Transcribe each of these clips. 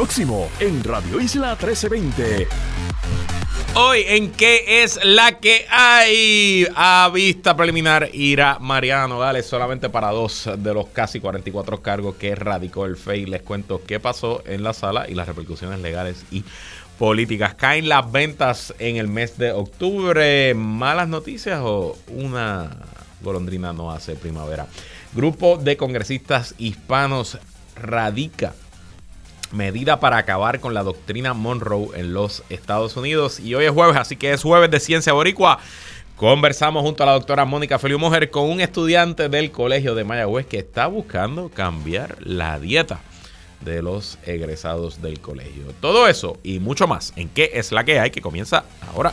Próximo en Radio Isla 1320. Hoy en qué es la que hay a vista preliminar irá Mariano Gales solamente para dos de los casi 44 cargos que radicó el FEI. Les cuento qué pasó en la sala y las repercusiones legales y políticas. Caen las ventas en el mes de octubre. ¿Malas noticias o una golondrina no hace primavera? Grupo de congresistas hispanos radica medida para acabar con la doctrina Monroe en los Estados Unidos. Y hoy es jueves, así que es jueves de Ciencia Boricua. Conversamos junto a la doctora Mónica Feliu Mujer con un estudiante del Colegio de Mayagüez que está buscando cambiar la dieta de los egresados del colegio. Todo eso y mucho más en qué es la que hay que comienza ahora.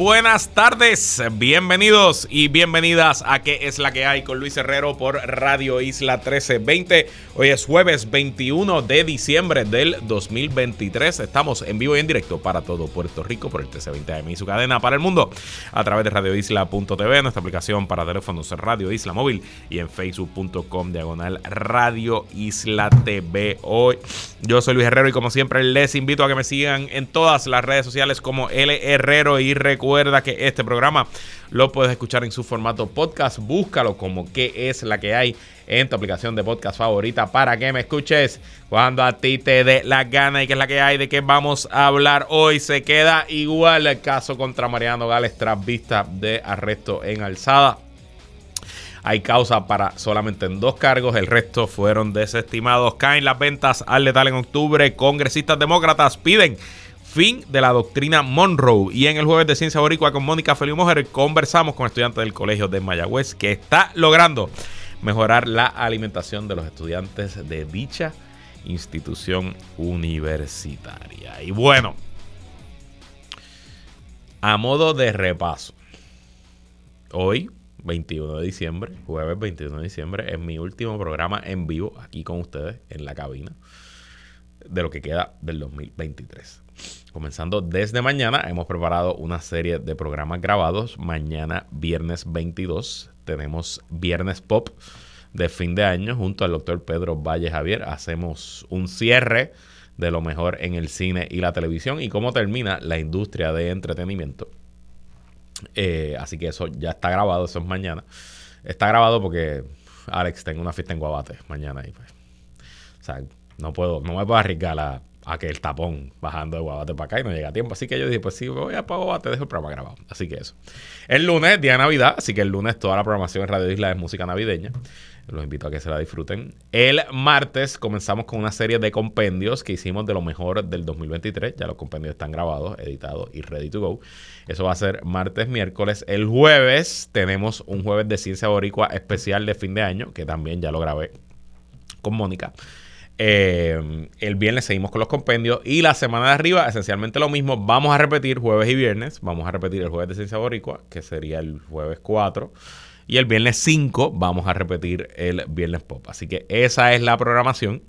buenas tardes, bienvenidos y bienvenidas a ¿Qué es la que hay? con Luis Herrero por Radio Isla 1320. Hoy es jueves 21 de diciembre del 2023. Estamos en vivo y en directo para todo Puerto Rico por el 1320 AM y su cadena para el mundo a través de radioisla.tv, nuestra aplicación para teléfonos Radio Isla Móvil y en facebook.com diagonal Radio Isla TV. Hoy yo soy Luis Herrero y como siempre les invito a que me sigan en todas las redes sociales como L Herrero y recuerda que este programa lo puedes escuchar en su formato podcast. Búscalo como que es la que hay en tu aplicación de podcast favorita para que me escuches cuando a ti te dé la gana y que es la que hay de que vamos a hablar hoy. Se queda igual el caso contra Mariano Gales tras vista de arresto en alzada. Hay causa para solamente en dos cargos, el resto fueron desestimados. Caen las ventas al letal en octubre. Congresistas demócratas piden fin de la doctrina Monroe. Y en el jueves de Ciencia Boricua con Mónica Feliu Mujer conversamos con estudiantes del Colegio de Mayagüez que está logrando mejorar la alimentación de los estudiantes de dicha institución universitaria. Y bueno, a modo de repaso, hoy, 21 de diciembre, jueves 21 de diciembre, es mi último programa en vivo aquí con ustedes en la cabina de lo que queda del 2023. Comenzando desde mañana, hemos preparado una serie de programas grabados. Mañana, viernes 22, tenemos Viernes Pop de fin de año junto al doctor Pedro Valle Javier. Hacemos un cierre de lo mejor en el cine y la televisión y cómo termina la industria de entretenimiento. Eh, así que eso ya está grabado, eso es mañana. Está grabado porque Alex tengo una fiesta en Guabate mañana y pues, o sea, no puedo, no me puedo arriesgar a a que el tapón bajando de Guabate para acá y no llega a tiempo. Así que yo dije, pues sí, voy a Guabate, dejo el programa grabado. Así que eso. El lunes, día de Navidad, así que el lunes toda la programación en Radio Isla es música navideña. Los invito a que se la disfruten. El martes comenzamos con una serie de compendios que hicimos de lo mejor del 2023. Ya los compendios están grabados, editados y ready to go. Eso va a ser martes, miércoles. El jueves tenemos un jueves de ciencia boricua especial de fin de año, que también ya lo grabé con Mónica. Eh, el viernes seguimos con los compendios y la semana de arriba esencialmente lo mismo. Vamos a repetir jueves y viernes. Vamos a repetir el jueves de Ciencia Boricua, que sería el jueves 4. Y el viernes 5 vamos a repetir el viernes pop. Así que esa es la programación.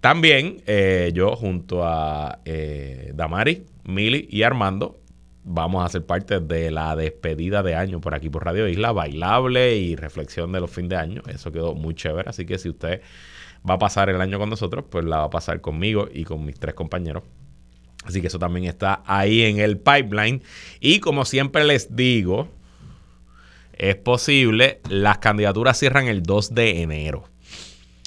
También eh, yo junto a eh, Damari, Mili y Armando vamos a ser parte de la despedida de año por aquí por Radio Isla, bailable y reflexión de los fin de año. Eso quedó muy chévere. Así que si usted va a pasar el año con nosotros, pues la va a pasar conmigo y con mis tres compañeros. Así que eso también está ahí en el pipeline. Y como siempre les digo, es posible, las candidaturas cierran el 2 de enero.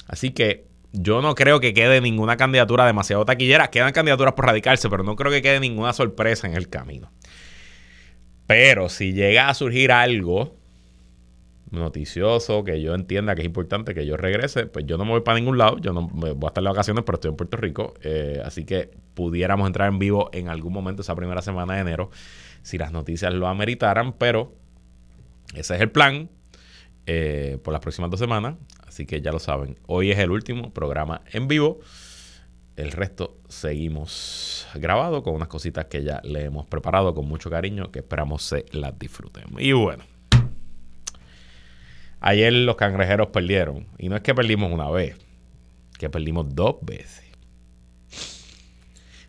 Así que yo no creo que quede ninguna candidatura demasiado taquillera. Quedan candidaturas por radicarse, pero no creo que quede ninguna sorpresa en el camino. Pero si llega a surgir algo noticioso, que yo entienda que es importante que yo regrese, pues yo no me voy para ningún lado, yo no voy a estar de vacaciones, pero estoy en Puerto Rico, eh, así que pudiéramos entrar en vivo en algún momento esa primera semana de enero, si las noticias lo ameritaran, pero ese es el plan eh, por las próximas dos semanas, así que ya lo saben, hoy es el último programa en vivo. el resto seguimos grabado con unas cositas que ya le hemos preparado con mucho cariño que esperamos se las disfrutemos. Y bueno, ayer los cangrejeros perdieron. Y no es que perdimos una vez, que perdimos dos veces.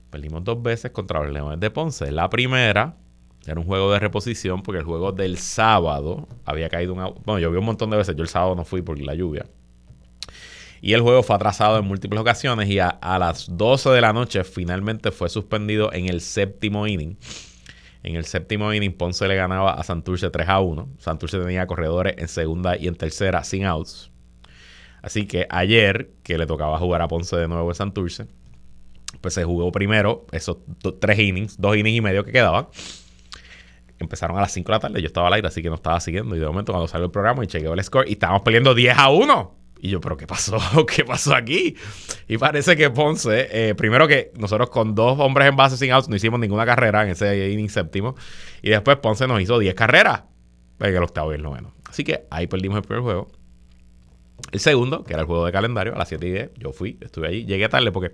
Perdimos dos veces contra los Leones de Ponce. La primera era un juego de reposición porque el juego del sábado había caído un... Bueno, yo vi un montón de veces. Yo el sábado no fui por la lluvia. Y el juego fue atrasado en múltiples ocasiones y a, las 12 de la noche finalmente fue suspendido en el séptimo inning. En el séptimo inning Ponce le ganaba a Santurce 3 a 1. Santurce tenía corredores en segunda y en tercera sin outs. Así que ayer, que le tocaba jugar a Ponce de nuevo en Santurce, pues se jugó primero esos tres innings, dos innings y medio que quedaban. Empezaron a las 5 de la tarde, yo estaba al aire, así que no estaba siguiendo. Y de momento cuando salió el programa y chequeó el score y estábamos peleando 10 a 1. Y yo, ¿pero qué pasó? ¿Qué pasó aquí? Y parece que Ponce, eh, primero que nosotros con dos hombres en base sin outs no hicimos ninguna carrera en ese inning séptimo. Y después Ponce nos hizo 10 carreras en el octavo y el noveno. Así que ahí perdimos el primer juego. El segundo, que era el juego de calendario, a las 7 y 10, yo fui, estuve allí. Llegué tarde porque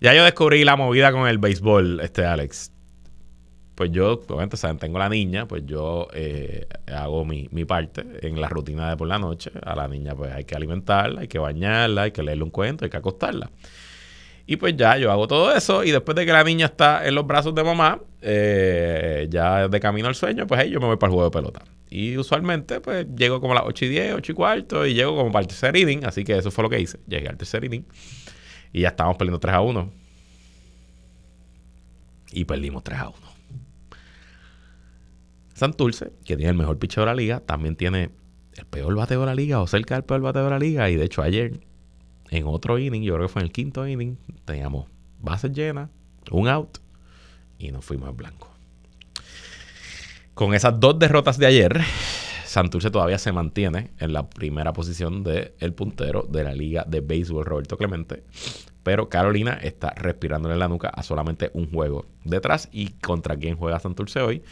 ya yo descubrí la movida con el béisbol, este Alex pues yo, obviamente, saben, tengo la niña, pues yo eh, hago mi, parte en la rutina de por la noche. A la niña, pues hay que alimentarla, hay que bañarla, hay que leerle un cuento, hay que acostarla. Y pues ya yo hago todo eso y después de que la niña está en los brazos de mamá, eh, ya de camino al sueño, pues ahí yo me voy para el juego de pelota. Y usualmente pues llego como a las 8 y 10, 8 y cuarto y llego como para el tercer inning, así que eso fue lo que hice. Llegué al tercer inning y ya estábamos perdiendo 3 a 1. Y perdimos 3 a 1. Santurce, que tiene el mejor picheo de la liga, también tiene el peor bateo de la liga o cerca del peor bateo de la liga. Y de hecho, ayer, en otro inning, yo creo que fue en el quinto inning, teníamos bases llenas, un out y nos fuimos en blanco. Con esas dos derrotas de ayer, Santurce todavía se mantiene en la primera posición del el puntero de la liga de béisbol Roberto Clemente. Pero Carolina está respirando en la nuca a solamente un juego detrás. ¿Y contra quién juega Santurce hoy?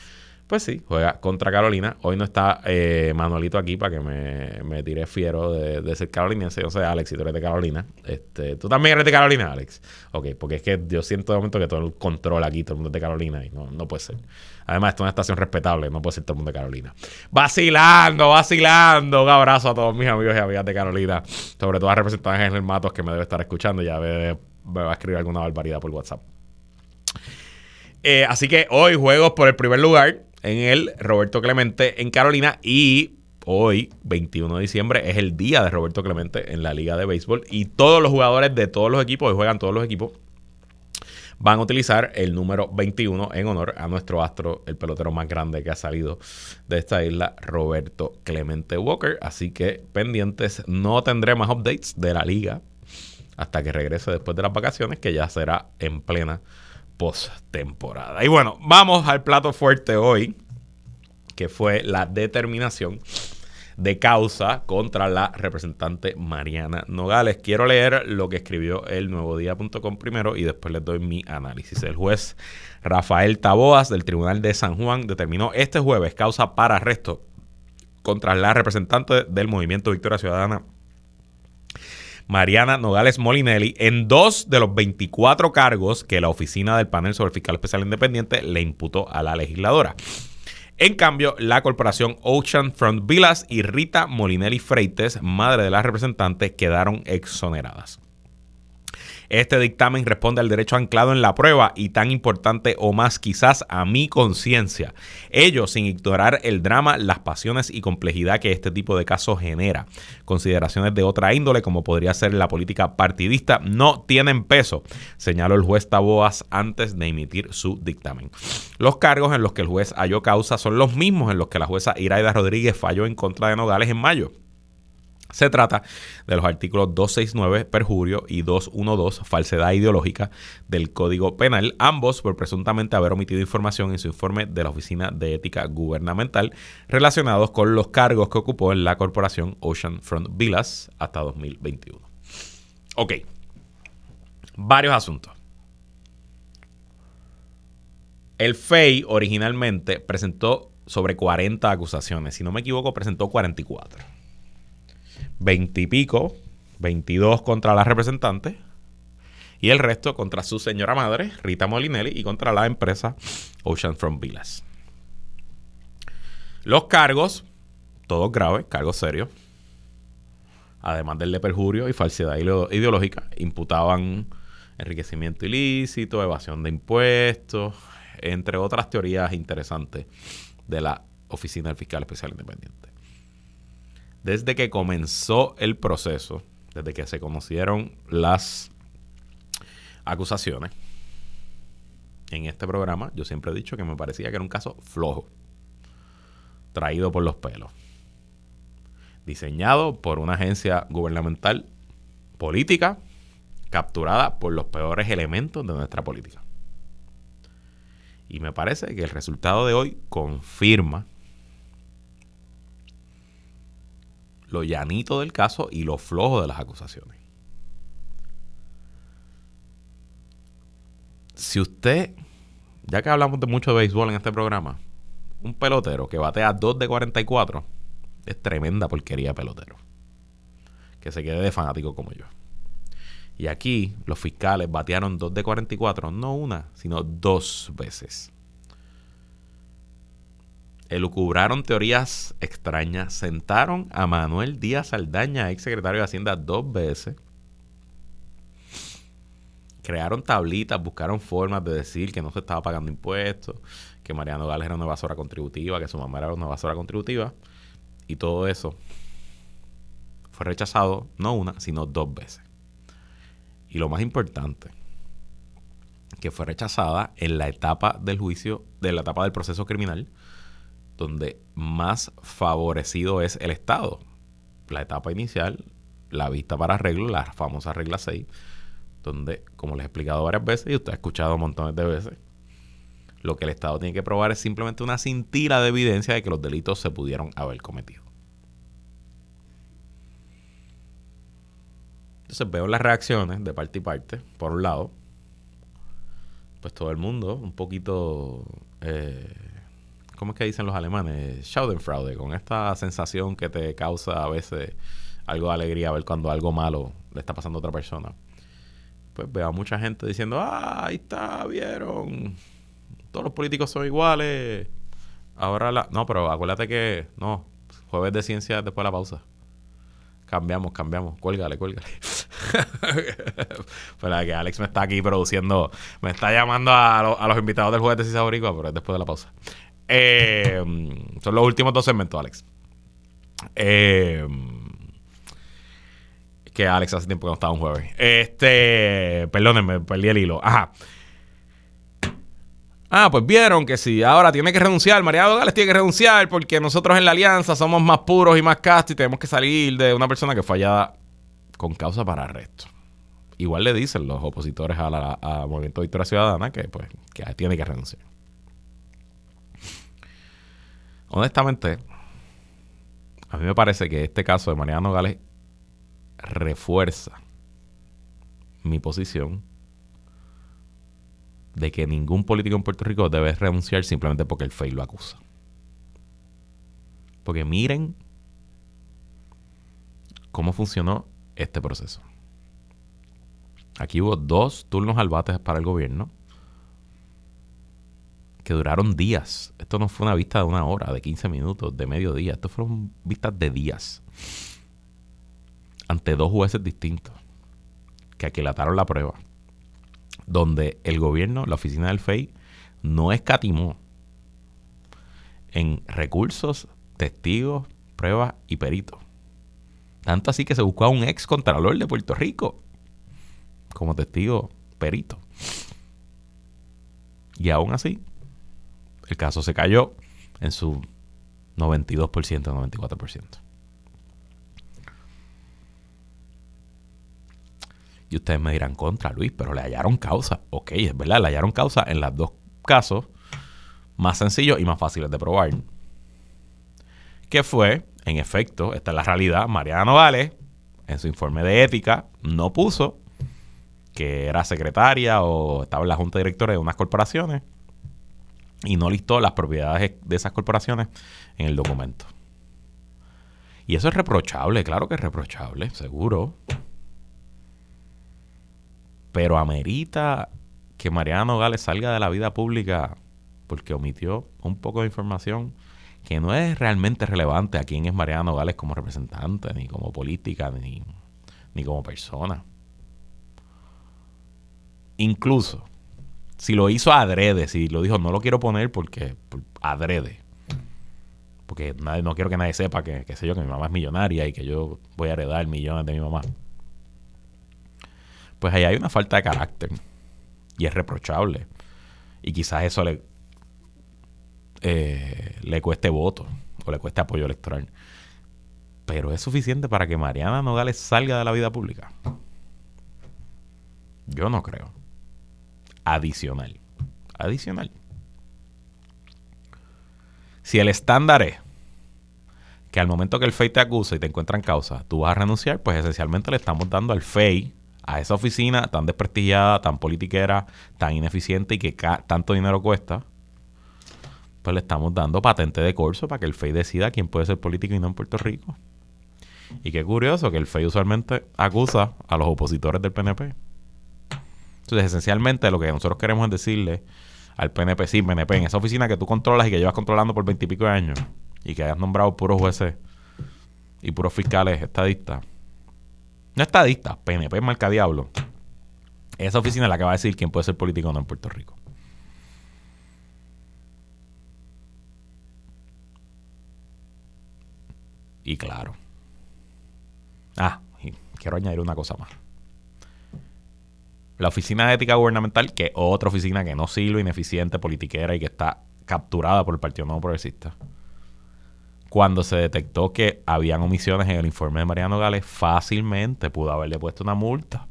Pues sí, juega contra Carolina. Hoy no está eh, Manuelito aquí para que me, me tire fiero de, ser caroliniense. Yo sé, Alex, si tú eres de Carolina. Este, ¿Tú también eres de Carolina, Alex? Ok, porque es que yo siento de momento que todo el control aquí, todo el mundo es de Carolina y no, no puede ser. Además, esto es una estación respetable, no puede ser todo el mundo de Carolina. Vacilando, vacilando. Un abrazo a todos mis amigos y amigas de Carolina. Sobre todo a representantes en Matos que me debe estar escuchando. Ya me, me va a escribir alguna barbaridad por WhatsApp. Eh, así que hoy juegos por el primer lugar en el Roberto Clemente en Carolina y hoy, 21 de diciembre, es el día de Roberto Clemente en la Liga de Béisbol y todos los jugadores de todos los equipos, hoy juegan todos los equipos, van a utilizar el número 21 en honor a nuestro astro, el pelotero más grande que ha salido de esta isla, Roberto Clemente Walker. Así que pendientes, no tendré más updates de la liga hasta que regrese después de las vacaciones, que ya será en plena post-temporada. Y bueno, vamos al plato fuerte hoy, que fue la determinación de causa contra la representante Mariana Nogales. Quiero leer lo que escribió el nuevodía.com primero y después les doy mi análisis. El juez Rafael Taboas del Tribunal de San Juan determinó este jueves causa para arresto contra la representante del Movimiento Victoria Ciudadana Mariana Nogales Molinelli en dos de los 24 cargos que la oficina del panel sobre el fiscal especial independiente le imputó a la legisladora. En cambio, la corporación Ocean Front Villas y Rita Molinelli Freites, madre de la representante, quedaron exoneradas. Este dictamen responde al derecho anclado en la prueba y tan importante o más quizás a mi conciencia. Ello sin ignorar el drama, las pasiones y complejidad que este tipo de casos genera. Consideraciones de otra índole, como podría ser la política partidista, no tienen peso, señaló el juez Taboas antes de emitir su dictamen. Los cargos en los que el juez halló causa son los mismos en los que la jueza Iraida Rodríguez falló en contra de Nogales en mayo. Se trata de los artículos 269, perjurio, y 212, falsedad ideológica del Código Penal, ambos por presuntamente haber omitido información en su informe de la Oficina de Ética Gubernamental relacionados con los cargos que ocupó en la corporación Ocean Front Villas hasta 2021. Ok, varios asuntos. El FEI originalmente presentó sobre 40 acusaciones, si no me equivoco, presentó 44 20 y pico, 22 contra la representante y el resto contra su señora madre, Rita Molinelli, y contra la empresa Ocean Front Villas. Los cargos, todos graves, cargos serios, además del de perjurio y falsedad ideológica, imputaban enriquecimiento ilícito, evasión de impuestos, entre otras teorías interesantes de la Oficina del Fiscal Especial Independiente. Desde que comenzó el proceso, desde que se conocieron las acusaciones, en este programa yo siempre he dicho que me parecía que era un caso flojo, traído por los pelos, diseñado por una agencia gubernamental política, capturada por los peores elementos de nuestra política. Y me parece que el resultado de hoy confirma lo llanito del caso y lo flojo de las acusaciones. Si usted, ya que hablamos de mucho de béisbol en este programa, un pelotero que batea 2 de 44 es tremenda porquería pelotero. Que se quede de fanático como yo. Y aquí los fiscales batearon 2 de 44, no una, sino dos veces. Elucubraron teorías extrañas, sentaron a Manuel Díaz Aldaña, ex secretario de Hacienda, dos veces. Crearon tablitas, buscaron formas de decir que no se estaba pagando impuestos, que Mariano Gales era una evasora contributiva, que su mamá era una evasora contributiva. Y todo eso fue rechazado no una, sino dos veces. Y lo más importante, que fue rechazada en la etapa del juicio, de la etapa del proceso criminal, donde más favorecido es el Estado. La etapa inicial, la vista para arreglo, la famosa regla 6, donde, como les he explicado varias veces y usted ha escuchado montones de veces, lo que el Estado tiene que probar es simplemente una cintila de evidencia de que los delitos se pudieron haber cometido. Entonces veo las reacciones de parte y parte. Por un lado, pues todo el mundo un poquito eh, ¿cómo es que dicen los alemanes? Schadenfreude, con esta sensación que te causa a veces algo de alegría ver cuando algo malo le está pasando a otra persona. Pues veo a mucha gente diciendo, ah, ahí está, vieron, todos los políticos son iguales. Ahora la... No, pero acuérdate que, no, jueves de ciencia después de la pausa. Cambiamos, cambiamos. Cuélgale, cuélgale. Pero que Alex me está aquí produciendo, me está llamando a, los invitados del jueves de ciencia boricua, pero es después de la pausa. Eh, son los últimos dos segmentos, Alex. Eh, que Alex hace tiempo que no estaba un jueves. Este, perdónenme, perdí el hilo. Ajá. Ah, pues vieron que si ahora tiene que renunciar, Mariano Gales tiene que renunciar porque nosotros en la alianza somos más puros y más castos y tenemos que salir de una persona que fallada con causa para arresto. Igual le dicen los opositores al Movimiento Victoria Ciudadana que pues que tiene que renunciar. Honestamente, a mí me parece que este caso de Mariano Gales refuerza mi posición de que ningún político en Puerto Rico debe renunciar simplemente porque el FEI lo acusa. Porque miren cómo funcionó este proceso. Aquí hubo dos turnos al bate para el gobierno que duraron días. Esto no fue una vista de una hora, de 15 minutos, de medio día. Esto fueron vistas de días. Ante dos jueces distintos que aquilataron la prueba. Donde el gobierno, la oficina del FEI, no escatimó en recursos, testigos, pruebas y peritos. Tanto así que se buscó a un ex contralor de Puerto Rico como testigo perito. Y aún así, el caso se cayó en su 92%, 94%. Y ustedes me dirán contra Luis, pero le hallaron causa. Ok, es verdad, le hallaron causa en los dos casos más sencillos y más fáciles de probar. Que fue, en efecto, esta es la realidad, Mariano Vale, en su informe de ética, no puso que era secretaria o estaba en la junta directora de unas corporaciones y no listó las propiedades de esas corporaciones en el documento. Y eso es reprochable, claro que es reprochable, seguro. Pero amerita que Mariana Nogales salga de la vida pública porque omitió un poco de información que no es realmente relevante a quién es Mariana Nogales como representante, ni como política, ni, ni como persona. Incluso, si lo hizo adrede, si lo dijo, no lo quiero poner porque adrede. Porque no quiero que nadie sepa que, sé yo, que mi mamá es millonaria y que yo voy a heredar millones de mi mamá. Pues ahí hay una falta de carácter. Y es reprochable. Y quizás eso le, eh, le cueste voto o le cueste apoyo electoral. Pero es suficiente para que Mariana Nogales salga de la vida pública. Yo no creo. Adicional. Adicional. Si el estándar es que al momento que el FEI te acusa y te encuentra en causa, tú vas a renunciar, pues esencialmente le estamos dando al FEI, a esa oficina tan desprestigiada, tan politiquera, tan ineficiente y que tanto dinero cuesta, pues le estamos dando patente de corso para que el FEI decida quién puede ser político y no en Puerto Rico. Y qué curioso que el FEI usualmente acusa a los opositores del PNP. Entonces, esencialmente lo que nosotros queremos es decirle al PNP, sí, PNP, en esa oficina que tú controlas y que llevas controlando por veintipico de años y que hayas nombrado puros jueces y puros fiscales estadistas. No estadistas, PNP marca diablo. Esa oficina es la que va a decir quién puede ser político o no en Puerto Rico. Y claro. Ah, quiero añadir una cosa más. La Oficina de Ética Gubernamental, que es otra oficina que no sirve, ineficiente, politiquera y que está capturada por el Partido Nuevo Progresista. Cuando se detectó que habían omisiones en el informe de Mariano Gales, fácilmente pudo haberle puesto una multa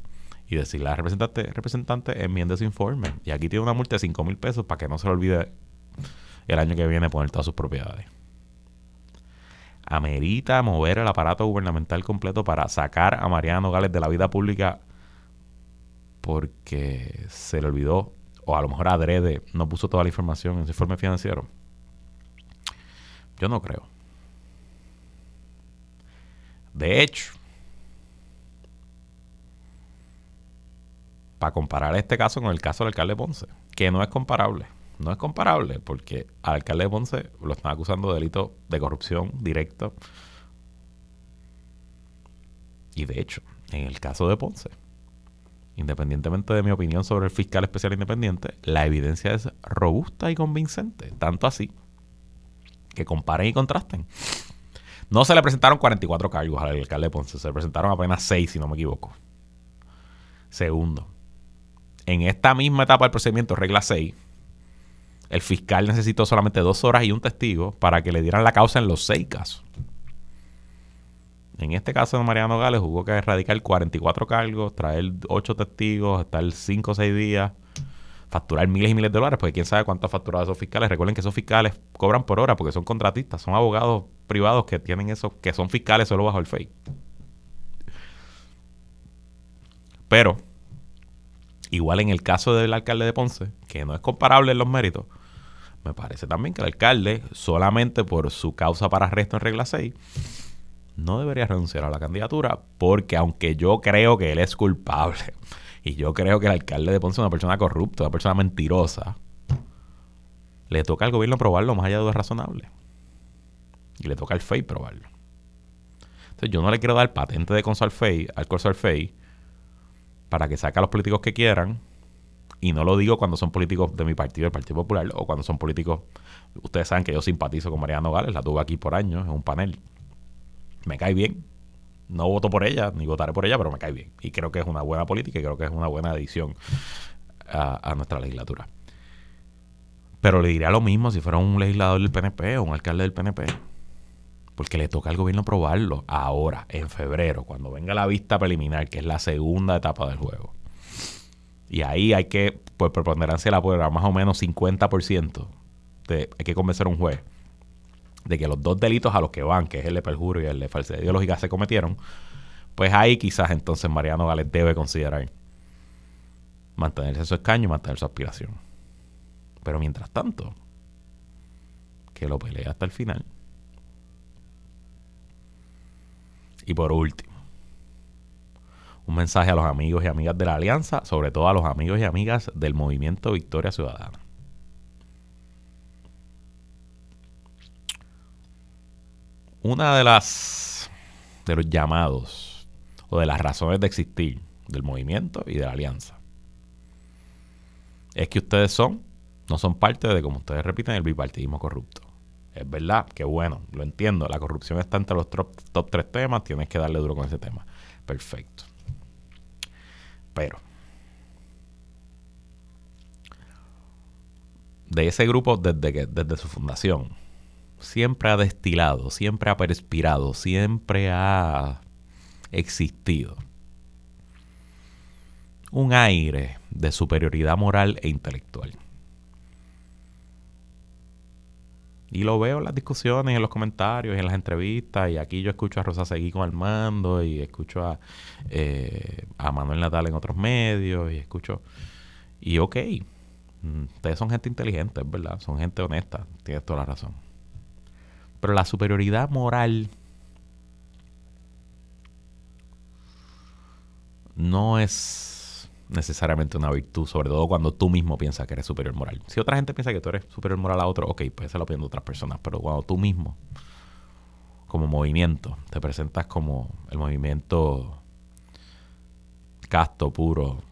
y decirle al representante, representante, enmiende su informe. Y aquí tiene una multa de 5 mil pesos para que no se le olvide el año que viene poner todas sus propiedades amerita mover el aparato gubernamental completo para sacar a Mariano Nogales de la vida pública porque se le olvidó, o a lo mejor adrede, no puso toda la información en su informe financiero. Yo no creo. De hecho, para comparar este caso con el caso del alcalde Ponce, que no es comparable no es comparable porque al alcalde de Ponce lo están acusando de delito de corrupción directo. Y de hecho, en el caso de Ponce, independientemente de mi opinión sobre el fiscal especial independiente, la evidencia es robusta y convincente. Tanto así que comparen y contrasten. No se le presentaron 44 cargos al alcalde de Ponce, se le presentaron apenas 6, si no me equivoco. Segundo, en esta misma etapa del procedimiento, regla 6, el fiscal necesitó solamente dos horas y un testigo para que le dieran la causa en los seis casos. En este caso de Mariano Gales hubo que erradicar 44 cargos, traer ocho testigos, estar cinco o seis días, facturar miles y miles de dólares, porque quién sabe cuánto ha facturado esos fiscales. Recuerden que esos fiscales cobran por hora porque son contratistas, son abogados privados que tienen eso, que son fiscales solo bajo el FEI. Pero, igual en el caso del alcalde de Ponce, que no es comparable en los méritos, me parece también que el alcalde, solamente por su causa para arresto en regla 6, no debería renunciar a la candidatura, porque aunque yo creo que él es culpable, y yo creo que el alcalde de Ponce es una persona corrupta, una persona mentirosa, le toca al gobierno probarlo más allá de lo razonable. Y le toca al FEI probarlo. Entonces yo no le quiero dar patente de conso al FEI, al corso al FEI, para que saque a los políticos que quieran y no lo digo cuando son políticos de mi partido, el Partido Popular, o cuando son políticos. Ustedes saben que yo simpatizo con Mariano Gales, la tuve aquí por años en un panel. Me cae bien. No voto por ella, ni votaré por ella, pero me cae bien. Y creo que es una buena política y creo que es una buena adición a, nuestra legislatura. Pero le diría lo mismo si fuera un legislador del PNP o un alcalde del PNP. Porque le toca al gobierno probarlo ahora, en febrero, cuando venga la vista preliminar, que es la segunda etapa del juego. Y ahí hay que, pues preponderancia la prueba, más o menos 50%. De, hay que convencer a un juez de que los dos delitos a los que van, que es el de perjurio y el de falsedad ideológica, se cometieron, pues ahí quizás entonces Mariano Gales debe considerar mantenerse su escaño y mantener su aspiración. Pero mientras tanto, que lo pelea hasta el final. Y por último, Un mensaje a los amigos y amigas de la Alianza, sobre todo a los amigos y amigas del movimiento Victoria Ciudadana. Una de las de los llamados o de las razones de existir del movimiento y de la alianza es que ustedes son, no son parte de, como ustedes repiten, el bipartidismo corrupto. Es verdad, que bueno, lo entiendo. La corrupción está entre los top, top tres temas, tienes que darle duro con ese tema. Perfecto. Pero, de ese grupo desde, que, desde su fundación, siempre ha destilado, siempre ha perspirado, siempre ha existido un aire de superioridad moral e intelectual. Y lo veo en las discusiones, en los comentarios, en las entrevistas. Y aquí yo escucho a Rosa Seguí con Armando y escucho a, eh, a Manuel Natal en otros medios y escucho... Y ok, mm, ustedes son gente inteligente, es verdad, son gente honesta, tienes toda la razón. Pero la superioridad moral no es necesariamente una virtud, sobre todo cuando tú mismo piensas que eres superior moral. Si otra gente piensa que tú eres superior moral a otro, ok, pues esa lo de otras personas, pero cuando tú mismo, como movimiento, te presentas como el movimiento casto, puro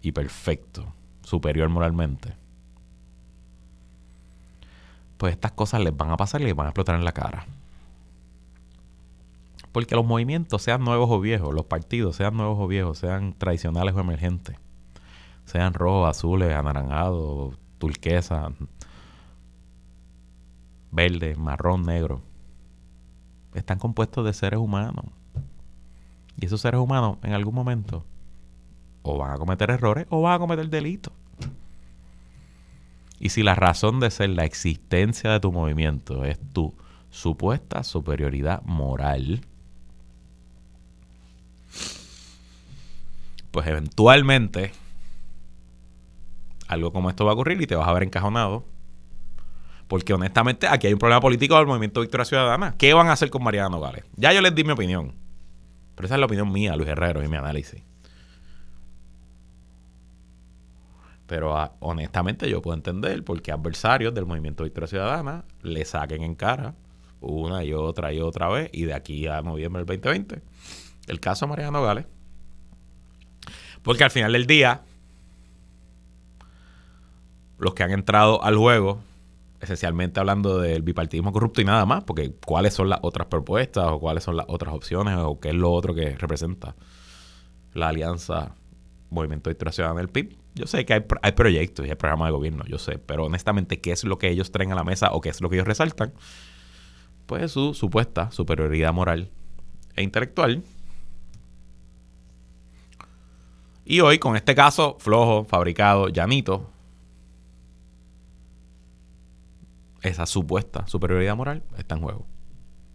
y perfecto, superior moralmente, pues estas cosas les van a pasar y les van a explotar en la cara. Porque los movimientos, sean nuevos o viejos, los partidos, sean nuevos o viejos, sean tradicionales o emergentes, sean rojos, azules, anaranjados, turquesa, verde, marrón, negro, están compuestos de seres humanos. Y esos seres humanos en algún momento o van a cometer errores o van a cometer delitos. Y si la razón de ser la existencia de tu movimiento es tu supuesta superioridad moral, pues eventualmente algo como esto va a ocurrir y te vas a ver encajonado. Porque honestamente aquí hay un problema político del movimiento Victoria Ciudadana. ¿Qué van a hacer con Mariana Nogales? Ya yo les di mi opinión. Pero esa es la opinión mía, Luis Herrero, y mi análisis. Pero ah, honestamente yo puedo entender por qué adversarios del movimiento Victoria Ciudadana le saquen en cara una y otra y otra vez y de aquí a noviembre del 2020 el caso de Mariana Nogales porque al final del día, los que han entrado al juego, esencialmente hablando del bipartidismo corrupto y nada más, porque cuáles son las otras propuestas o cuáles son las otras opciones o qué es lo otro que representa la alianza Movimiento de Ciudadana del PIB. Yo sé que hay, hay proyectos y hay programas de gobierno, yo sé, pero honestamente, ¿qué es lo que ellos traen a la mesa o qué es lo que ellos resaltan? Pues su supuesta superioridad moral e intelectual Y hoy, con este caso flojo, fabricado, llanito, esa supuesta superioridad moral está en juego.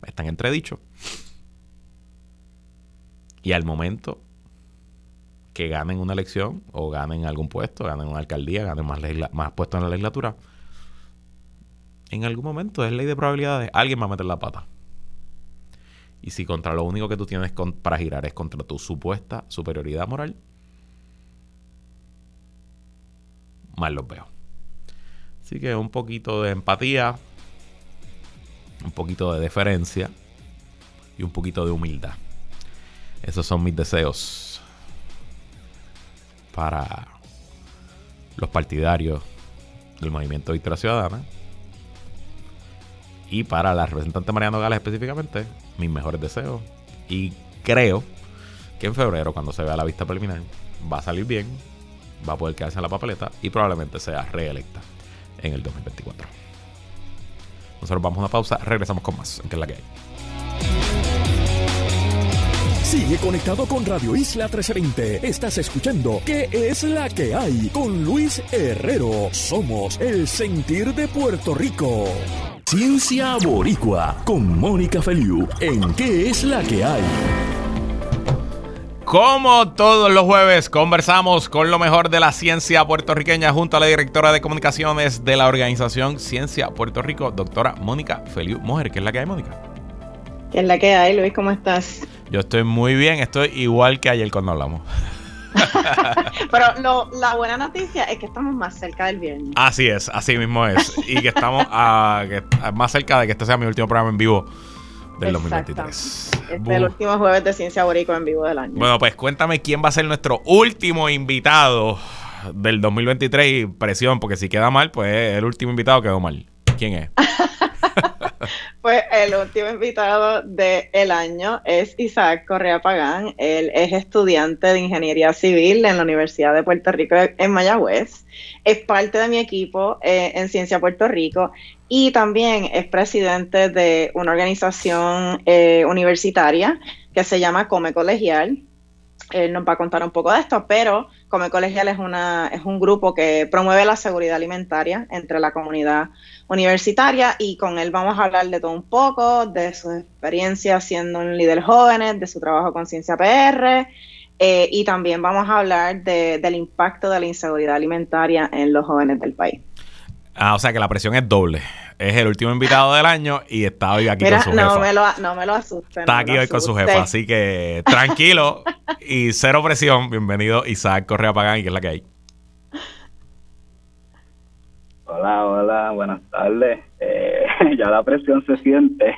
Está en entredicho. Y al momento que ganen una elección o ganen algún puesto, ganen una alcaldía, ganen más, puestos en la legislatura, en algún momento es ley de probabilidades, alguien va a meter la pata. Y si contra lo único que tú tienes para girar es contra tu supuesta superioridad moral, más los veo. Así que un poquito de empatía, un poquito de deferencia y un poquito de humildad. Esos son mis deseos para los partidarios del movimiento Victoria Ciudadana y para la representante Mariano Gales específicamente, mis mejores deseos. Y creo que en febrero, cuando se vea la vista preliminar, va a salir bien va a poder quedarse en la papeleta y probablemente sea reelecta en el 2024. Nosotros vamos a una pausa, regresamos con más, que es la que hay. Sigue conectado con Radio Isla 1320. Estás escuchando ¿Qué es la que hay? Con Luis Herrero. Somos el sentir de Puerto Rico. Ciencia Boricua con Mónica Feliu en ¿Qué es la que hay? Como todos los jueves, conversamos con lo mejor de la ciencia puertorriqueña junto a la directora de comunicaciones de la organización Ciencia Puerto Rico, doctora Mónica Feliu Mujer. ¿Qué es la que hay, Mónica? ¿Qué es la que hay, Luis? ¿Cómo estás? Yo estoy muy bien, estoy igual que ayer cuando hablamos. Pero la buena noticia es que estamos más cerca del viernes. Así es, así mismo es. Y que estamos más cerca de que este sea mi último programa en vivo del 2023. Este es el último jueves de Ciencia Boricua en vivo del año. Bueno, pues cuéntame quién va a ser nuestro último invitado del 2023 y presión, porque si queda mal, pues el último invitado quedó mal. ¿Quién es? pues el último invitado del año es Isaac Correa Pagán. Él es estudiante de Ingeniería Civil en la Universidad de Puerto Rico en Mayagüez. Es parte de mi equipo eh, en Ciencia Puerto Rico y también es presidente de una organización eh, universitaria que se llama Come Colegial. Él nos va a contar un poco de esto, pero Come Colegial es, una, es un grupo que promueve la seguridad alimentaria entre la comunidad universitaria y con él vamos a hablar de todo un poco, de su experiencia siendo un líder jóvenes, de su trabajo con Ciencia PR eh, y también vamos a hablar del impacto de la inseguridad alimentaria en los jóvenes del país. Ah, o sea que la presión es doble. Es el último invitado del año y está hoy aquí con su no jefa. Me lo, no me lo asuste. Está aquí hoy con su jefa, así que tranquilo y cero presión. Bienvenido Isaac Correa Pagán, que es la que hay. Hola, hola, buenas tardes. Eh, ya la presión se siente.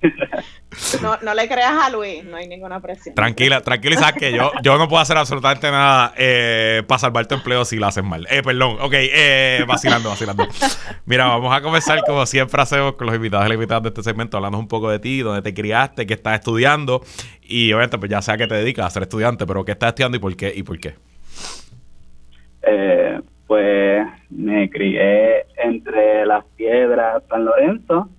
No, no le creas a Luis, no hay ninguna presión. Tranquila, tranquila, que yo, yo no puedo hacer absolutamente nada eh, para salvar tu empleo si lo hacen mal. Eh, perdón, ok, eh, vacilando, vacilando. Mira, vamos a comenzar como siempre hacemos con los invitados y las invitadas de este segmento, hablando un poco de ti, dónde te criaste, qué estás estudiando y obviamente pues ya sea que te dedicas a ser estudiante, pero qué estás estudiando y por qué y por qué. Eh, pues me crié entre las piedras San Lorenzo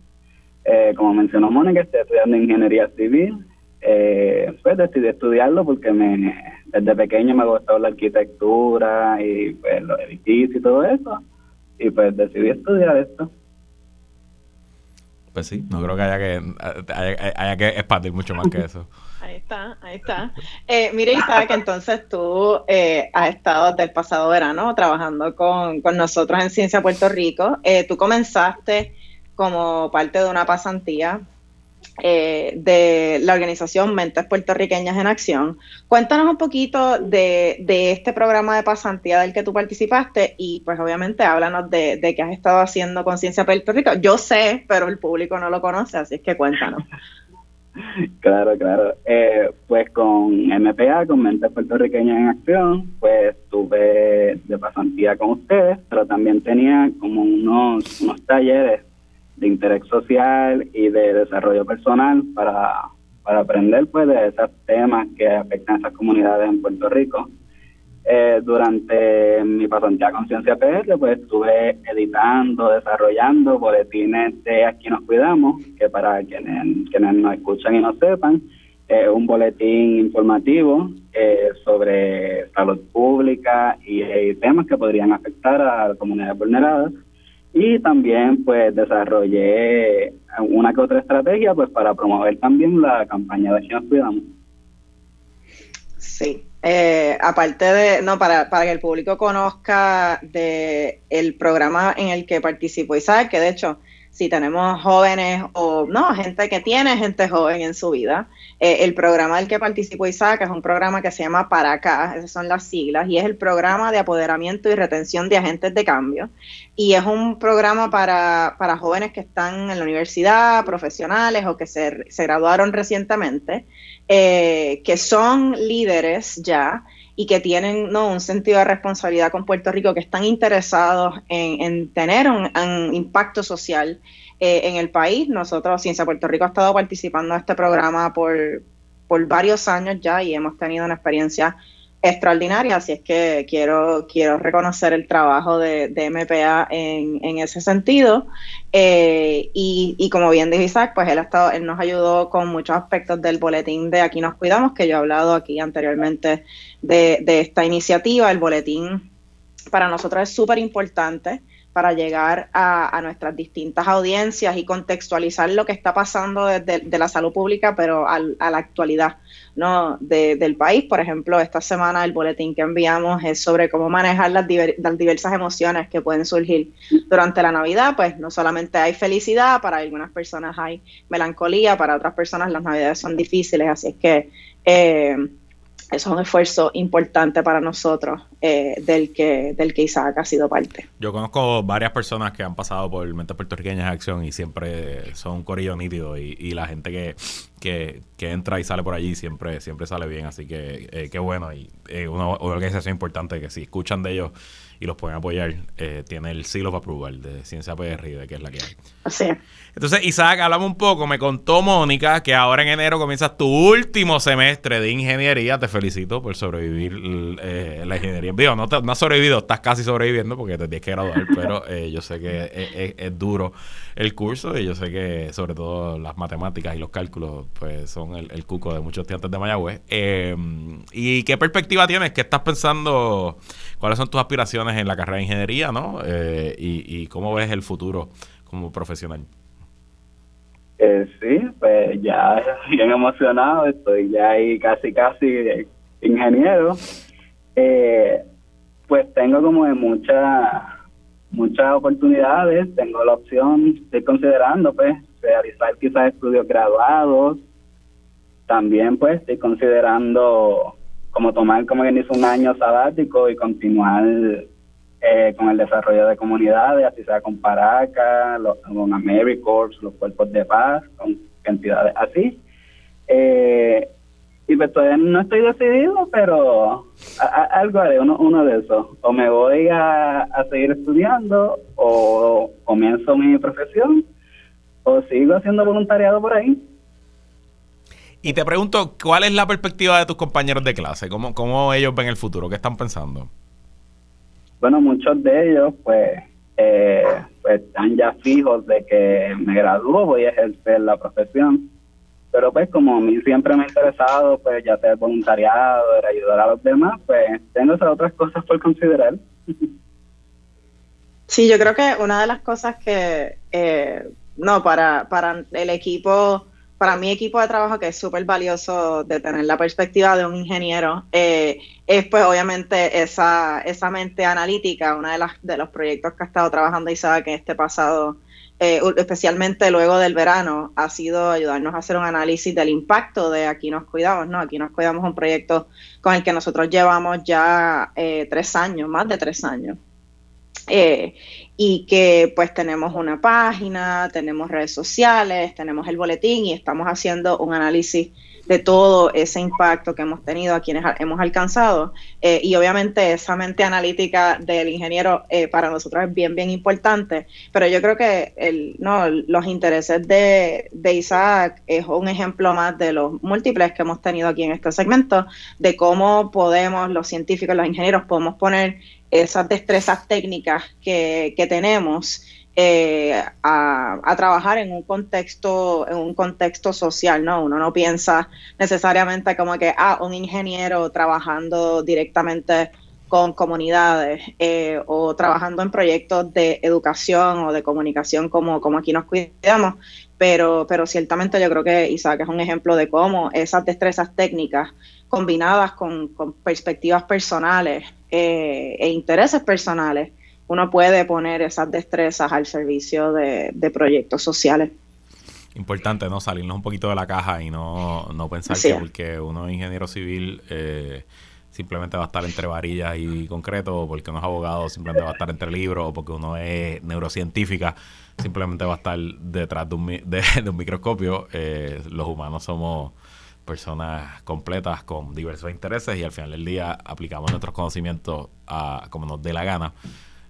eh, como mencionó Mónica, estoy estudiando ingeniería civil. Eh, pues decidí estudiarlo porque me, desde pequeño me ha gustado la arquitectura y pues, los edificios y todo eso. Y pues decidí estudiar esto. Pues sí, no creo que haya que, haya, que expandir mucho más que eso. Ahí está, ahí está. Eh, mire, Isaac, entonces tú eh, has estado desde el pasado verano trabajando con, con nosotros en Ciencia Puerto Rico. Eh, tú comenzaste como parte de una pasantía eh, de la organización Mentes Puertorriqueñas en Acción. Cuéntanos un poquito de, este programa de pasantía del que tú participaste y pues obviamente háblanos de, qué has estado haciendo con Ciencia Puerto Rico. Yo sé, pero el público no lo conoce, así es que cuéntanos. Claro, claro. Eh, pues con MPA, con Mentes Puertorriqueñas en Acción, pues estuve de pasantía con ustedes, pero también tenía como unos, unos talleres de interés social y de desarrollo personal para, para aprender pues de esos temas que afectan a esas comunidades en Puerto Rico. Eh, durante mi pasantía con Ciencia PR, pues estuve editando, desarrollando boletines de Aquí nos cuidamos, que para quienes, quienes nos escuchan y no sepan, es un boletín informativo eh, sobre salud pública y, y temas que podrían afectar a comunidades vulneradas y también pues desarrollé una que otra estrategia pues para promover también la campaña de nos cuidamos. Sí, eh, aparte de, no, para, para que el público conozca de el programa en el que participó Isaac, que de hecho si tenemos jóvenes o no, gente que tiene gente joven en su vida. Eh, el programa del que participó Isaac es un programa que se llama Para Acá, esas son las siglas, y es el programa de apoderamiento y retención de agentes de cambio. Y es un programa para, para jóvenes que están en la universidad, profesionales o que se, se graduaron recientemente, eh, que son líderes ya y que tienen ¿no? un sentido de responsabilidad con Puerto Rico, que están interesados en, tener un, impacto social eh, en el país. Nosotros, Ciencia Puerto Rico, ha estado participando en este programa por, por varios años ya y hemos tenido una experiencia extraordinaria, así es que quiero, quiero reconocer el trabajo de, de MPA en, en, ese sentido. Eh, y, y, como bien dijo Isaac, pues él, ha estado, él nos ayudó con muchos aspectos del boletín de Aquí nos cuidamos, que yo he hablado aquí anteriormente de, de esta iniciativa. El boletín para nosotros es súper importante para llegar a, nuestras distintas audiencias y contextualizar lo que está pasando desde de la salud pública, pero a la actualidad ¿no? del país. Por ejemplo, esta semana el boletín que enviamos es sobre cómo manejar las, las diversas emociones que pueden surgir durante la Navidad. Pues no solamente hay felicidad, para algunas personas hay melancolía, para otras personas las Navidades son difíciles, así es que... Eh, es un esfuerzo importante para nosotros eh, del, que, del que Isaac ha sido parte. Yo conozco varias personas que han pasado por Mentes Puertorriqueñas de Acción y siempre son un corillo nítido y, y la gente que, que, que, entra y sale por allí siempre siempre sale bien, así que eh, qué bueno y eh, una organización importante que si escuchan de ellos y los pueden apoyar, eh, tiene el Seal of Approval de Ciencia PR y de qué es la que hay. Así Entonces, Isaac, hablamos un poco. Me contó Mónica que ahora en enero comienzas tu último semestre de ingeniería. Te felicito por sobrevivir eh, la ingeniería. Digo, no, no has sobrevivido, estás casi sobreviviendo porque te tienes que graduar, pero eh, yo sé que es, duro el curso y yo sé que sobre todo las matemáticas y los cálculos pues son el, cuco de muchos estudiantes de Mayagüez. ¿Y qué perspectiva tienes? ¿Qué estás pensando? ¿Cuáles son tus aspiraciones? en la carrera de ingeniería, ¿no? Eh, y, cómo ves el futuro como profesional. Eh, sí, pues ya bien emocionado, estoy ya ahí casi, casi ingeniero. Eh, pues tengo como de muchas muchas oportunidades, tengo la opción, estoy considerando pues realizar quizás estudios graduados, también pues estoy considerando como tomar como quien hizo un año sabático y continuar eh, con el desarrollo de comunidades, así sea con Paraca, con AmeriCorps, los cuerpos de paz, con entidades así. Eh, y pues todavía no estoy decidido, pero algo haré, uno, uno de esos. O me voy a, a seguir estudiando, o comienzo mi profesión, o sigo haciendo voluntariado por ahí. Y te pregunto, ¿cuál es la perspectiva de tus compañeros de clase? ¿Cómo, cómo ellos ven el futuro? ¿Qué están pensando? Bueno, muchos de ellos, pues, eh, pues están ya fijos de que me gradúo, voy a ejercer la profesión. Pero pues como a mí siempre me ha interesado, pues ya sea voluntariado, ayudar a los demás, pues tengo esas otras cosas por considerar. Sí, yo creo que una de las cosas que, eh, no, para, para el equipo para mi equipo de trabajo, que es súper valioso de tener la perspectiva de un ingeniero, eh, es pues obviamente esa, esa mente analítica, uno de, las, de los proyectos que ha estado trabajando Isaac en este pasado, eh, especialmente luego del verano, ha sido ayudarnos a hacer un análisis del impacto de Aquí nos cuidamos, ¿no? Aquí nos cuidamos un proyecto con el que nosotros llevamos ya eh, tres años, más de tres años. Eh, y que pues tenemos una página, tenemos redes sociales, tenemos el boletín y estamos haciendo un análisis de todo ese impacto que hemos tenido a quienes hemos alcanzado. Eh, y obviamente esa mente analítica del ingeniero eh, para nosotros es bien, bien importante, pero yo creo que el, no, los intereses de, de Isaac es un ejemplo más de los múltiples que hemos tenido aquí en este segmento, de cómo podemos, los científicos, los ingenieros, podemos poner esas destrezas técnicas que, tenemos eh, a, trabajar en un contexto en un contexto social no uno no piensa necesariamente como que ah un ingeniero trabajando directamente con comunidades eh, o trabajando en proyectos de educación o de comunicación como, como aquí nos cuidamos, pero, pero ciertamente yo creo que Isaac es un ejemplo de cómo esas destrezas técnicas combinadas con, perspectivas personales eh, e intereses personales, uno puede poner esas destrezas al servicio de, proyectos sociales. Importante, ¿no? Salirnos un poquito de la caja y no, no pensar que porque uno es ingeniero civil eh, simplemente va a estar entre varillas y concreto, o porque uno es abogado simplemente va a estar entre libros, o porque uno es neurocientífica simplemente va a estar detrás de un, de, un microscopio. Eh, los humanos somos personas completas con diversos intereses y al final del día aplicamos nuestros conocimientos a como nos dé la gana,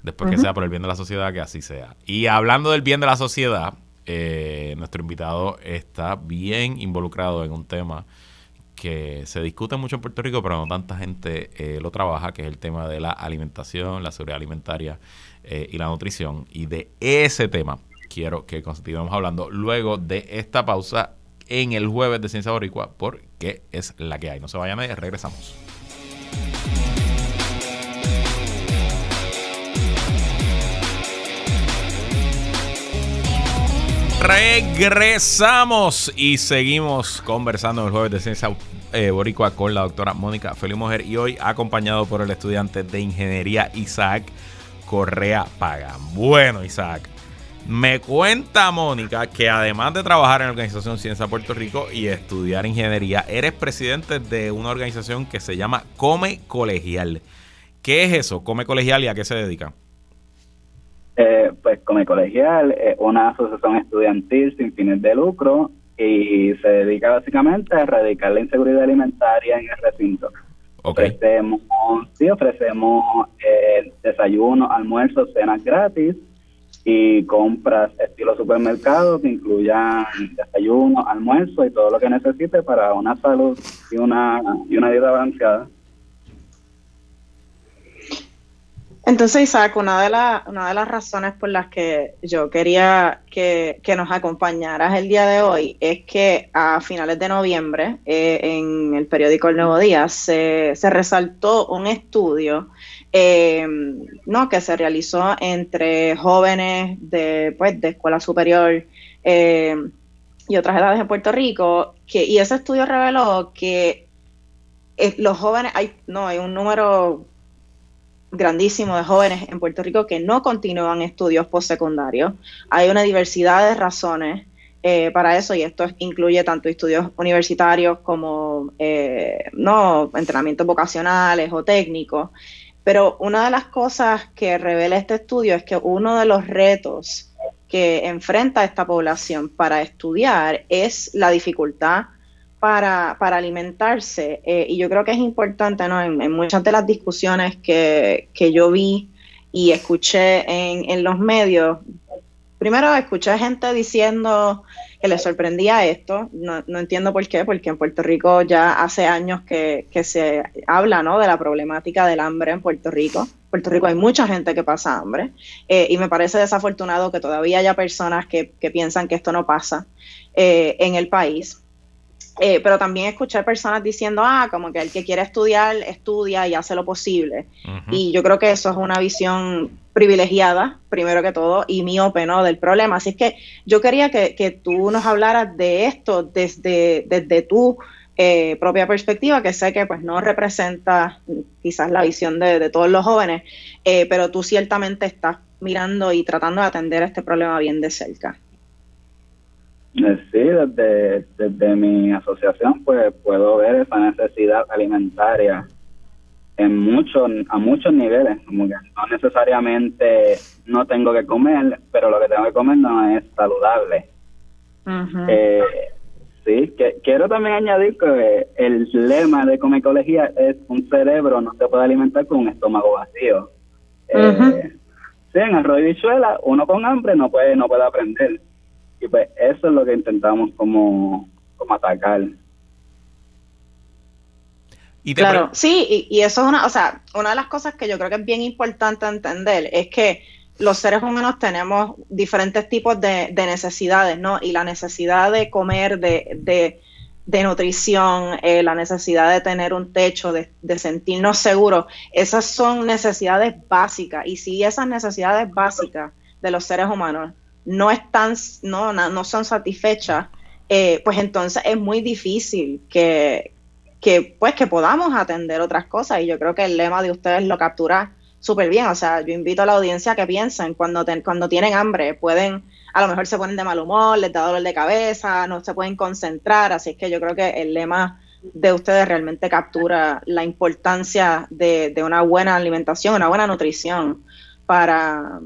después que sea por el bien de la sociedad, que así sea. Y hablando del bien de la sociedad, eh, nuestro invitado está bien involucrado en un tema que se discute mucho en Puerto Rico, pero no tanta gente eh, lo trabaja, que es el tema de la alimentación, la seguridad alimentaria eh, y la nutrición. Y de ese tema quiero que continuemos hablando luego de esta pausa en el jueves de Ciencia Boricua, porque es la que hay. No se vayan, a regresamos. Regresamos y seguimos conversando en el jueves de ciencia eh, boricua con la doctora Mónica Feliz Mujer y hoy acompañado por el estudiante de ingeniería Isaac Correa Pagan. Bueno, Isaac, me cuenta Mónica que además de trabajar en la organización Ciencia Puerto Rico y estudiar ingeniería, eres presidente de una organización que se llama Come Colegial. ¿Qué es eso? Come Colegial y a qué se dedica? Eh, pues Come Colegial es una asociación estudiantil sin fines de lucro y se dedica básicamente a erradicar la inseguridad alimentaria en el recinto. Ofrecemos, sí, ofrecemos eh, desayuno, almuerzo, cenas gratis y compras estilo supermercado que incluyan desayuno, almuerzo y todo lo que necesite para una salud y una, y una dieta balanceada. Entonces, Isaac, una de, una de las razones por las que yo quería que, nos acompañaras el día de hoy es que a finales de noviembre, eh, en el periódico El Nuevo Día, se, resaltó un estudio eh, ¿no? que se realizó entre jóvenes de, pues, de escuela superior eh, y otras edades en Puerto Rico, que, y ese estudio reveló que los jóvenes, hay, no, hay un número grandísimo de jóvenes en Puerto Rico que no continúan estudios postsecundarios. Hay una diversidad de razones eh, para eso y esto incluye tanto estudios universitarios como eh, no entrenamientos vocacionales o técnicos. Pero una de las cosas que revela este estudio es que uno de los retos que enfrenta esta población para estudiar es la dificultad para, para alimentarse. Eh, y yo creo que es importante, ¿no? En, muchas de las discusiones que, que yo vi y escuché en, en, los medios, primero escuché gente diciendo que le sorprendía esto, no, no, entiendo por qué, porque en Puerto Rico ya hace años que, que se habla ¿no? de la problemática del hambre en Puerto Rico. En Puerto Rico hay mucha gente que pasa hambre eh, y me parece desafortunado que todavía haya personas que, que piensan que esto no pasa eh, en el país. Eh, pero también escuché personas diciendo, ah, como que el que quiere estudiar, estudia y hace lo posible. Y yo creo que eso es una visión privilegiada, primero que todo, y miope, ¿no? Del problema. Así es que yo quería que, que tú nos hablaras de esto desde, desde tu eh, propia perspectiva, que sé que pues no representa quizás la visión de, de todos los jóvenes, eh, pero tú ciertamente estás mirando y tratando de atender este problema bien de cerca. Eh, sí, desde, desde mi asociación pues puedo ver esa necesidad alimentaria en muchos a muchos niveles, como que no necesariamente no tengo que comer, pero lo que tengo que comer no es saludable. eh, sí, que, quiero también añadir que el lema de Comecología es un cerebro no se puede alimentar con un estómago vacío. eh, sí, en arroz y uno con hambre no puede no puede aprender y pues eso es lo que intentamos como, como atacar. claro, sí, y, eso es una, o sea, una de las cosas que yo creo que es bien importante entender es que los seres humanos tenemos diferentes tipos de, necesidades, ¿no? Y la necesidad de comer, de, de, nutrición, eh, la necesidad de tener un techo, de, de sentirnos seguros, esas son necesidades básicas. Y si esas necesidades básicas de los seres humanos no están, no, no son satisfechas, eh, pues entonces es muy difícil que, que, pues, que podamos atender otras cosas. Y yo creo que el lema de ustedes lo captura súper bien. O sea, yo invito a la audiencia a que piensen cuando, cuando tienen hambre, pueden, a lo mejor se ponen de mal humor, les da dolor de cabeza, no se pueden concentrar. Así es que yo creo que el lema de ustedes realmente captura la importancia de, de una buena alimentación, una buena nutrición para,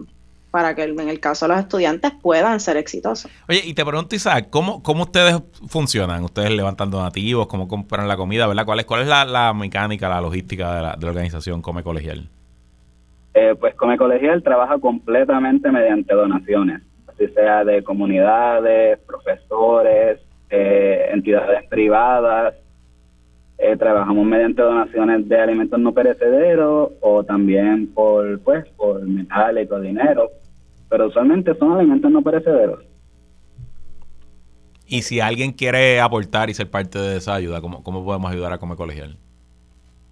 para que en el caso de los estudiantes puedan ser exitosos. Oye, y te pregunto, Isaac, ¿cómo, cómo ustedes funcionan? ¿Ustedes levantan donativos? ¿Cómo compran la comida? ¿verdad? ¿Cuál es, cuál es la, mecánica, la logística de la, de la organización Come Colegial? Eh, pues Come Colegial trabaja completamente mediante donaciones, así sea de comunidades, profesores, eh, entidades privadas, eh, trabajamos mediante donaciones de alimentos no perecederos o también por pues por metálico, dinero pero usualmente son alimentos no perecederos. Y si alguien quiere aportar y ser parte de esa ayuda, ¿cómo, cómo podemos ayudar a Come Colegial?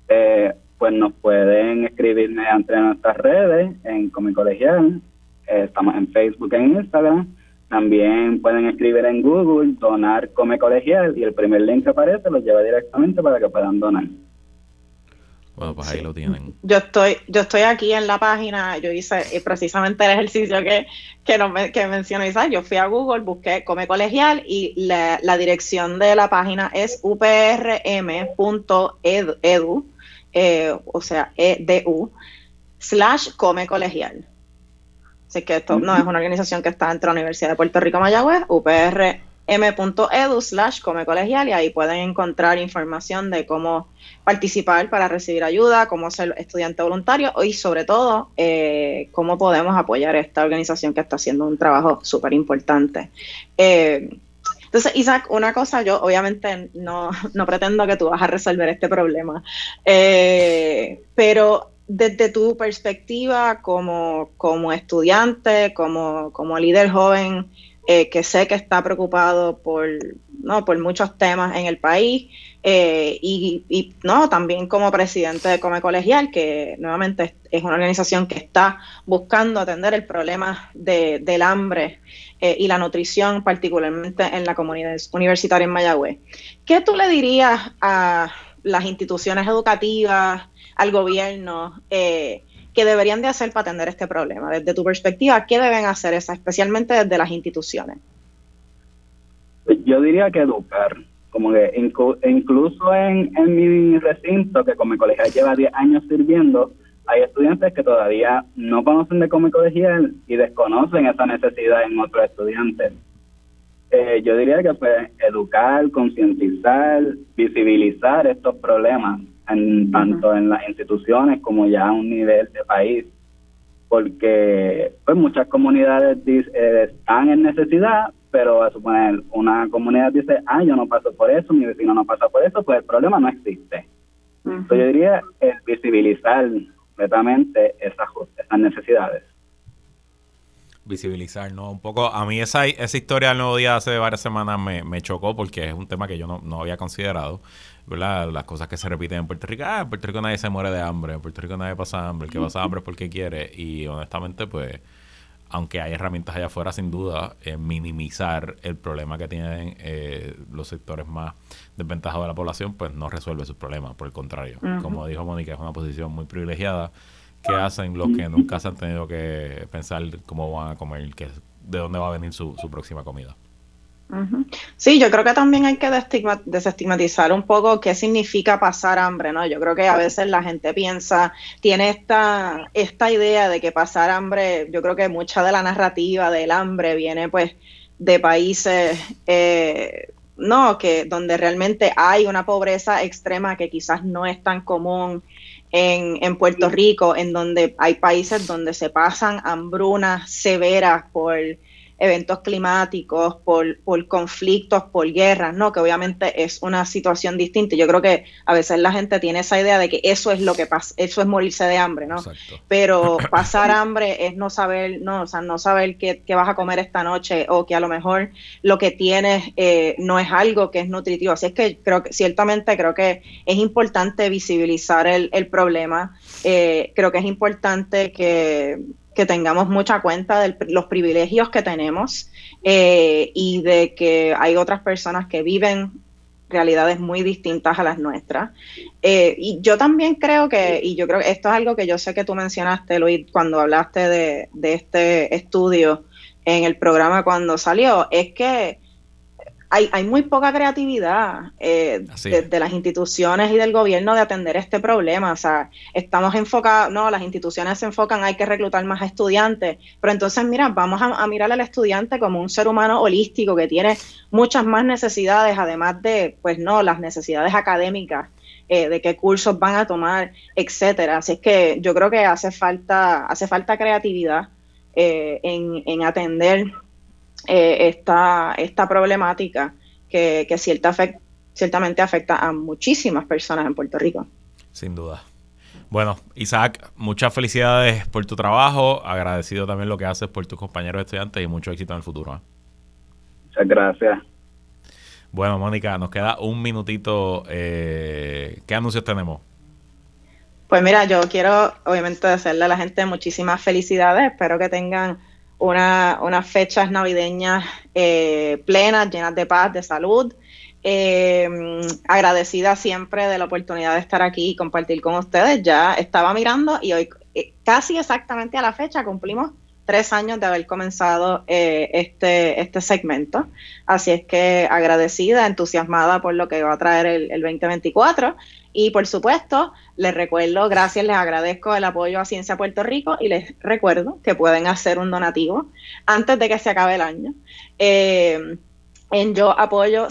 Eh, pues nos pueden escribir mediante nuestras redes en Come Colegial. Eh, estamos en Facebook e Instagram. también pueden escribir en Google donar come colegial y el primer link que aparece los lleva directamente para que puedan donar. Bueno, pues ahí lo tienen. Yo estoy, yo estoy aquí en la página, yo hice eh, precisamente el ejercicio que, que, nos, que mencionó Isaac. Yo fui a Google, busqué Come Colegial y la, dirección de la página es uprm.edu, eh, o sea, edu, slash Come Colegial. Así que esto no es una organización que está entre la Universidad de Puerto Rico Mayagüez, uprm.edu slash come colegial y ahí pueden encontrar información de cómo participar para recibir ayuda, cómo ser estudiante voluntario y sobre todo eh, cómo podemos apoyar esta organización que está haciendo un trabajo súper importante. Eh, entonces, Isaac, una cosa, yo obviamente no, pretendo que tú vas a resolver este problema, eh, pero desde tu perspectiva como, como estudiante, como, como líder joven, eh, que sé que está preocupado por, ¿no? por muchos temas en el país, eh, y, no también como presidente de Come Colegial, que nuevamente es una organización que está buscando atender el problema de, del hambre eh, y la nutrición, particularmente en la comunidad universitaria en Mayagüez. ¿Qué tú le dirías a las instituciones educativas, al gobierno eh, que deberían de hacer para atender este problema? Desde tu perspectiva, ¿qué deben hacer esa, especialmente desde las instituciones? Yo diría que educar, como que incluso en, mi recinto, que como colegial lleva 10 años sirviendo, hay estudiantes que todavía no conocen de Come Colegial y desconocen esa necesidad en otros estudiantes. Eh, yo diría que pues educar, concientizar, visibilizar estos problemas en, tanto en las instituciones como ya a un nivel de país, porque pues muchas comunidades eh, están en necesidad, pero a suponer una comunidad dice, ah, yo no paso por eso, mi vecino no pasa por eso, pues el problema no existe. Entonces yo diría es visibilizar completamente esas, esas necesidades visibilizar, ¿no? Un poco, a mí esa, esa historia del nuevo día hace varias semanas me, me chocó porque es un tema que yo no, no, había considerado, ¿verdad? Las cosas que se repiten en Puerto Rico, ah, en Puerto Rico nadie se muere de hambre, en Puerto Rico nadie pasa hambre, el que pasa hambre es porque quiere y honestamente pues aunque hay herramientas allá afuera sin duda, en minimizar el problema que tienen eh, los sectores más desventajados de la población, pues no resuelve sus problemas, por el contrario. Como dijo Mónica, es una posición muy privilegiada que hacen los que nunca se han tenido que pensar cómo van a comer, que, de dónde va a venir su, próxima comida. Sí, yo creo que también hay que desestigmatizar un poco qué significa pasar hambre, ¿no? Yo creo que a veces la gente piensa, tiene esta, esta idea de que pasar hambre, yo creo que mucha de la narrativa del hambre viene pues de países, eh, no, que donde realmente hay una pobreza extrema que quizás no es tan común en, en, Puerto Rico, en donde hay países donde se pasan hambrunas severas por eventos climáticos, por, por conflictos, por guerras, ¿no? Que obviamente es una situación distinta. Yo creo que a veces la gente tiene esa idea de que eso es lo que pasa, eso es morirse de hambre, ¿no? Pero pasar hambre es no saber, no, o sea, no saber qué, qué, vas a comer esta noche o que a lo mejor lo que tienes eh, no es algo que es nutritivo. Así es que creo que ciertamente creo que es importante visibilizar el, el problema. Eh, creo que es importante que que tengamos mucha cuenta de los privilegios que tenemos eh, y de que hay otras personas que viven realidades muy distintas a las nuestras. Eh, y yo también creo que, y yo creo que esto es algo que yo sé que tú mencionaste, Luis, cuando hablaste de, de este estudio en el programa cuando salió, es que hay, hay muy poca creatividad eh, de, las instituciones y del gobierno de atender este problema. O sea, estamos enfocados, no, las instituciones se enfocan, hay que reclutar más estudiantes, pero entonces, mira, vamos a, mirar al estudiante como un ser humano holístico que tiene muchas más necesidades, además de, pues no, las necesidades académicas. Eh, de qué cursos van a tomar, etcétera. Así es que yo creo que hace falta, hace falta creatividad eh, en, en atender eh, esta, esta problemática que, cierta ciertamente afecta a muchísimas personas en Puerto Rico. Sin duda. Bueno, Isaac, muchas felicidades por tu trabajo, agradecido también lo que haces por tus compañeros estudiantes y mucho éxito en el futuro. ¿eh? Muchas gracias. Bueno, Mónica, nos queda un minutito. Eh, ¿Qué anuncios tenemos? Pues mira, yo quiero obviamente hacerle a la gente muchísimas felicidades. Espero que tengan una, unas fechas navideñas eh, plenas, llenas de paz, de salud. Eh, agradecida siempre de la oportunidad de estar aquí y compartir con ustedes. Ya estaba mirando y hoy, eh, casi exactamente a la fecha, cumplimos tres años de haber comenzado eh, este, este segmento. Así es que agradecida, entusiasmada por lo que va a traer el, el 2024. Y por supuesto, les recuerdo, gracias, les agradezco el apoyo a Ciencia Puerto Rico y les recuerdo que pueden hacer un donativo antes de que se acabe el año. Eh, en yo apoyo.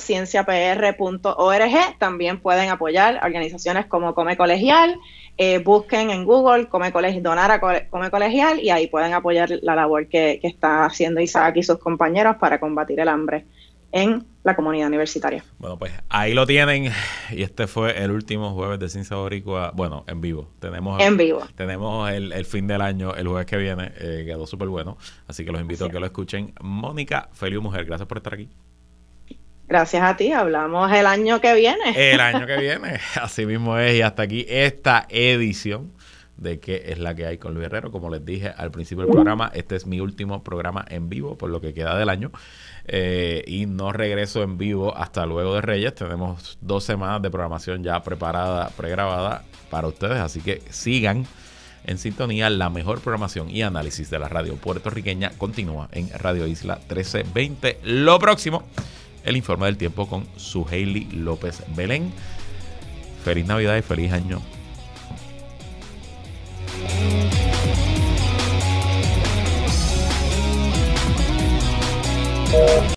También pueden apoyar organizaciones como Come Colegial. Eh, busquen en Google Come Colegial, donar a Come Colegial y ahí pueden apoyar la labor que, que está haciendo Isaac y sus compañeros para combatir el hambre en la comunidad universitaria. Bueno, pues ahí lo tienen. Y este fue el último jueves de Ciencia Boricua. Bueno, en vivo. Tenemos, en vivo. Tenemos el, el fin del año, el jueves que viene. Eh, quedó súper bueno. Así que los invito a que lo escuchen. Mónica, feliz mujer. Gracias por estar aquí. Gracias a ti, hablamos el año que viene. El año que viene, así mismo es. Y hasta aquí esta edición de qué es la que hay con Luis Herrero. Como les dije al principio del programa, este es mi último programa en vivo por lo que queda del año. Eh, y no regreso en vivo hasta luego de Reyes. Tenemos dos semanas de programación ya preparada, pregrabada para ustedes. Así que sigan en sintonía. La mejor programación y análisis de la radio puertorriqueña continúa en Radio Isla 1320. Lo próximo el informe del tiempo con su Hailey López Belén. Feliz Navidad y feliz año